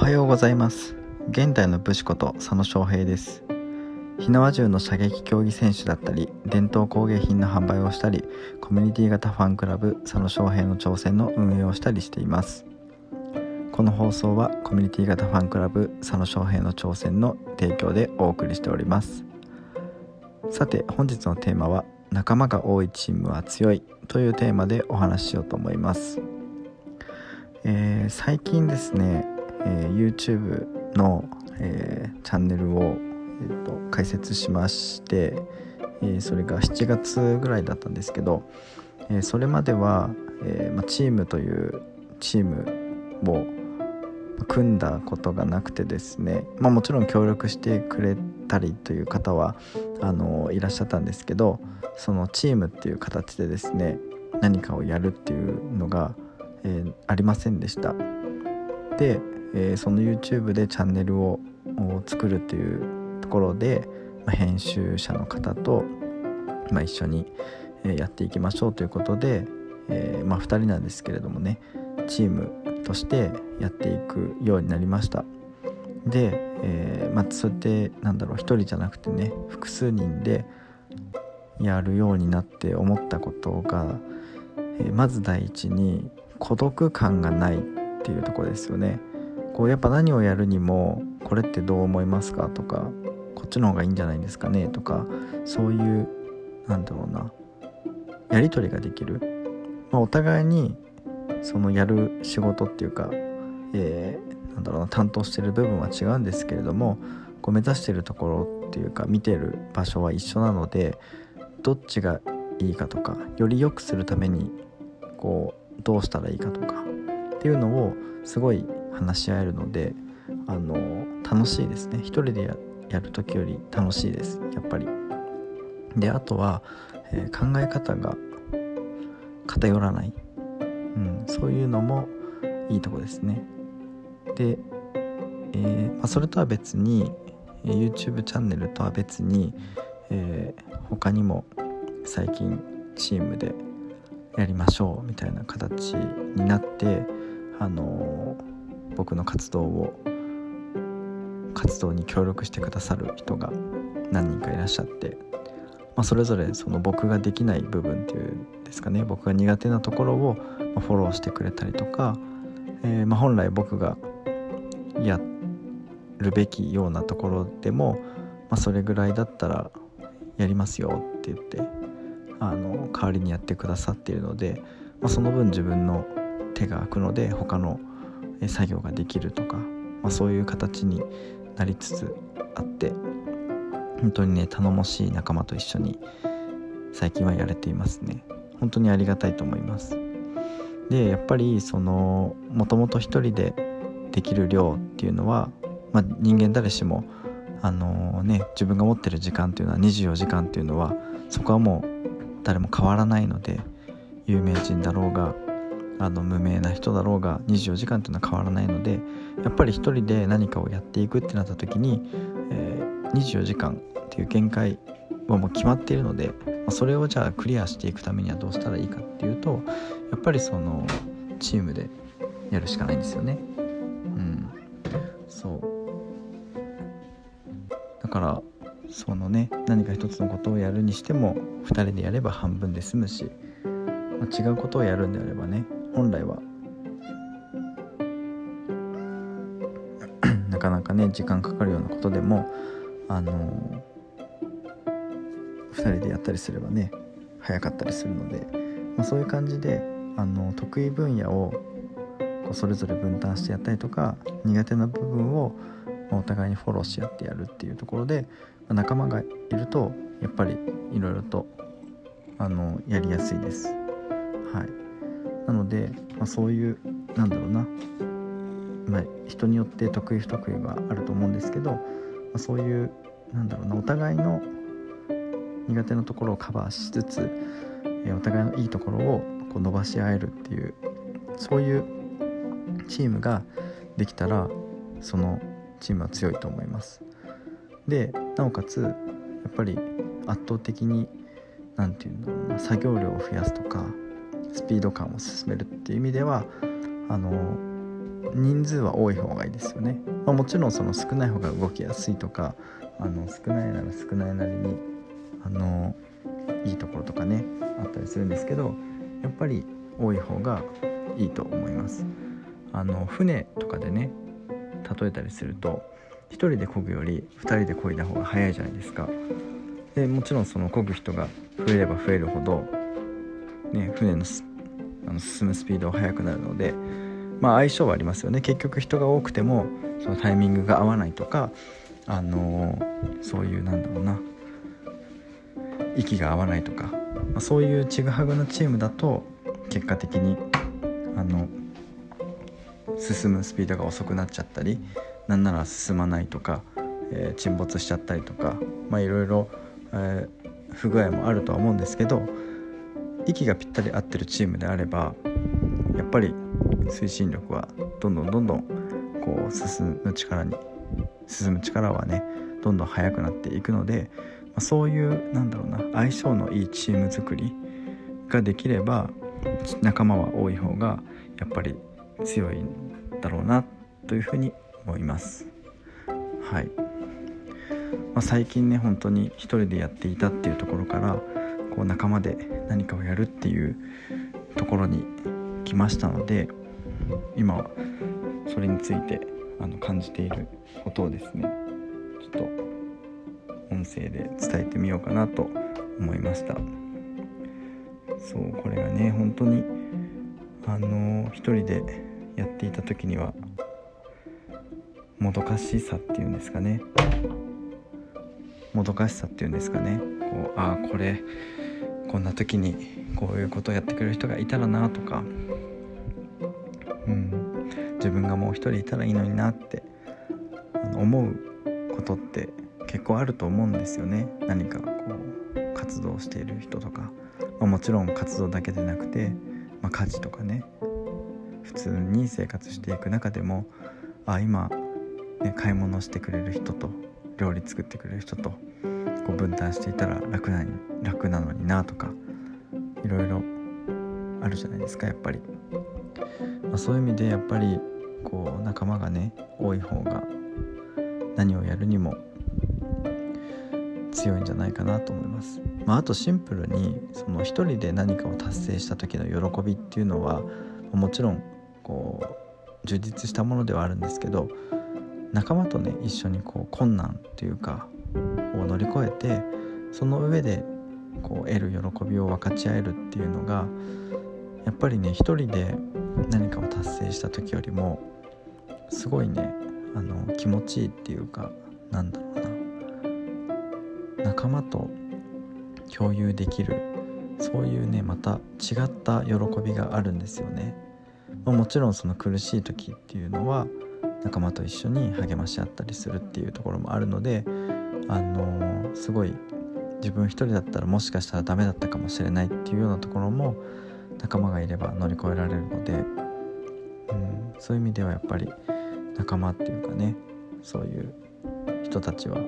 はようございます。現代の武士こと佐野翔平です。火縄銃の射撃競技選手だったり伝統工芸品の販売をしたりコミュニティ型ファンクラブ佐野翔平の挑戦の運営をしたりしています。この放送はコミュニティ型ファンクラブ佐野翔平の挑戦の提供でお送りしております。さて本日のテーマは仲間が多いチームは強いというテーマでお話ししようと思います、えー、最近ですね、えー、YouTube の、えー、チャンネルを、えーと、開設しまして、えそれが7月ぐらいだったんですけど、えそれまでは、えまチームというチームを組んだことがなくてですね、ま、もちろん協力してくれたりという方はあのいらっしゃったんですけどそのチームっていう形でですね何かをやるっていうのが、えー、ありませんでした。で、えー、その YouTube でチャンネルを作るっていうところで、まあ、編集者の方と、まあ、一緒にやっていきましょうということで、えー、まあ、2人なんですけれどもねチームとしてやっていくようになりました。で、えー、まあそうやってなんだろう1人じゃなくてね複数人でやるようになって思ったことが、えー、まず第一に孤独感がないっていうとこですよね。こうやっぱ何をやるにもこれってどう思いますか？とかこっちの方がいいんじゃないですかね？とかそういうなんだろうなやり取りができる、まあ、お互いにそのやる仕事っていうか、えー、なんだろうな担当してる部分は違うんですけれどもこう目指してるところっていうか見てる場所は一緒なのでどっちがいいかとかより良くするためにこうどうしたらいいかとかっていうのをすごい話し合えるのであの楽しいですね。一人でややる時より楽しいです。やっぱり。であとは、えー、考え方が偏らない。うん、そういうのもいいとこですね。で、えー、まあ、それとは別に YouTube チャンネルとは別に、えー、他にも最近チームでやりましょうみたいな形になってあのー、僕の活動を活動に協力してくださる人が何人かいらっしゃってまあ、それぞれその僕ができない部分っていうんですかね。僕が苦手なところをフォローしてくれたりとか、えー、まあ本来僕がやるべきようなところでも、まあ、それぐらいだったらやりますよって言ってあの代わりにやってくださっているので、まあ、その分自分の手が空くので他の作業ができるとか、まあ、そういう形になりつつあって本当にね頼もしい仲間と一緒に最近はやれていますね。本当にありがたいと思います。でやっぱりそのもともと一人でできる量っていうのは、まあ、人間誰しもあのー、ね自分が持ってる時間っていうのは24時間っていうのはそこはもう誰も変わらないので有名人だろうがあの無名な人だろうが24時間っていうのは変わらないのでやっぱり一人で何かをやっていくってなった時に、えー、24時間っていう限界はもう決まっているので、まそれをじゃあクリアしていくためにはどうしたらいいかっていうとやっぱりそのチームでやるしかないんですよね。うん。そう。だからそのね何か一つのことをやるにしても2人でやれば半分で済むし、まあ、違うことをやるんであればね本来は なかなかね時間かかるようなことでもあの2人でやったりすればね早かったりするので、まあ、そういう感じであの得意分野をこうそれぞれ分担してやったりとか苦手な部分をお互いにフォローし合ってやるっていうところで、まあ、仲間がいるとやっぱりいろいろとあのやりやすいです。はい、なので、まあ、そういうなんだろうな、まあ、人によって得意不得意はあると思うんですけど、まあ、そういうなんだろうなお互いの苦手なところをカバーしつつ、えお互いのいいところをこう伸ばし合えるっていうそういうチームができたらそのチームは強いと思います。でなおかつやっぱり圧倒的に何て言うんだろうな作業量を増やすとかスピード感を進めるっていう意味ではあの人数は多い方がいいですよね、まあ、もちろんその少ない方が動きやすいとかあの少ないなら少ないなりにあのいいところとかねあったりするんですけどやっぱり多い方がいいと思います。あの船とかでね例えたりすると1人で漕ぐより2人で漕いだ方が早いじゃないですか。でもちろんその漕ぐ人が増えれば増えるほど、ね、船のあの進むスピードは速くなるので、まあ、相性はありますよね。結局人が多くてもそのタイミングが合わないとか、あのー、そういうなんだろうな。息が合わないとか、まあ、そういうちぐはぐなチームだと結果的にあの進むスピードが遅くなっちゃったりなんなら進まないとか、えー、沈没しちゃったりとかまあいろいろ、えー、不具合もあるとは思うんですけど息がぴったり合ってるチームであればやっぱり推進力はどんどんどんどんこう進む力に進む力はねどんどん速くなっていくので、まあ、そういうなんだろうな相性のいいチーム作りができれば仲間は多い方がやっぱり強いんだろうなというふうに思います。はい、まあ、最近ね本当に一人でやっていたっていうところからこう仲間で何かをやるっていうところに来ましたので今はそれについてあの感じていることをですねちょっと音声で伝えてみようかなと思いました。そうこれがね本当にあの一人でやっていた時にはもどかしさっていうんですかね。もどかしさっていうんですかね。こうああこれこんな時にこういうことをやってくれる人がいたらなとか、うん、自分がもう一人いたらいいのになって思うことって結構あると思うんですよね。何かこう活動している人とか、まあ、もちろん活動だけでなくて、まあ、家事とかね。普通に生活していく中でもあ今ね、買い物してくれる人と料理作ってくれる人とこう分担していたら楽なに楽なのになとかいろいろあるじゃないですかやっぱり、まあ、そういう意味でやっぱりこう仲間がね多い方が何をやるにも強いんじゃないかなと思います。まあ、あとシンプルにその一人で何かを達成した時の喜びっていうのはもちろんこう充実したものではあるんですけど仲間とね一緒にこう困難というかを乗り越えてその上でこう得る喜びを分かち合えるっていうのがやっぱりね一人で何かを達成した時よりもすごいねあの気持ちいいっていうかなんだろうな仲間と共有できるそういうねまた違った喜びがあるんですよね。ま、もちろんその苦しい時っていうのは仲間と一緒に励まし合ったりするっていうところもあるのであの、すごい自分一人だったらもしかしたらダメだったかもしれないっていうようなところも仲間がいれば乗り越えられるので、うん、そういう意味ではやっぱり仲間っていうかねそういう人たちは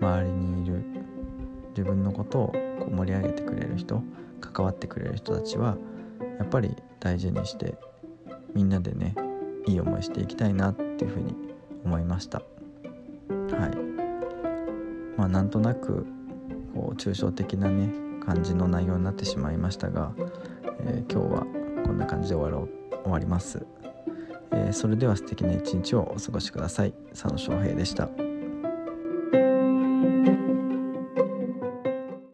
周りにいる自分のことをこう盛り上げてくれる人関わってくれる人たちはやっぱり大事にしてみんなでねいい思いしていきたいなっていうふうに思いました。はい。まあなんとなくこう抽象的なね感じの内容になってしまいましたが、えー、今日はこんな感じで終わろう終わります、えー、それでは素敵な一日をお過ごしください。佐野翔平でした。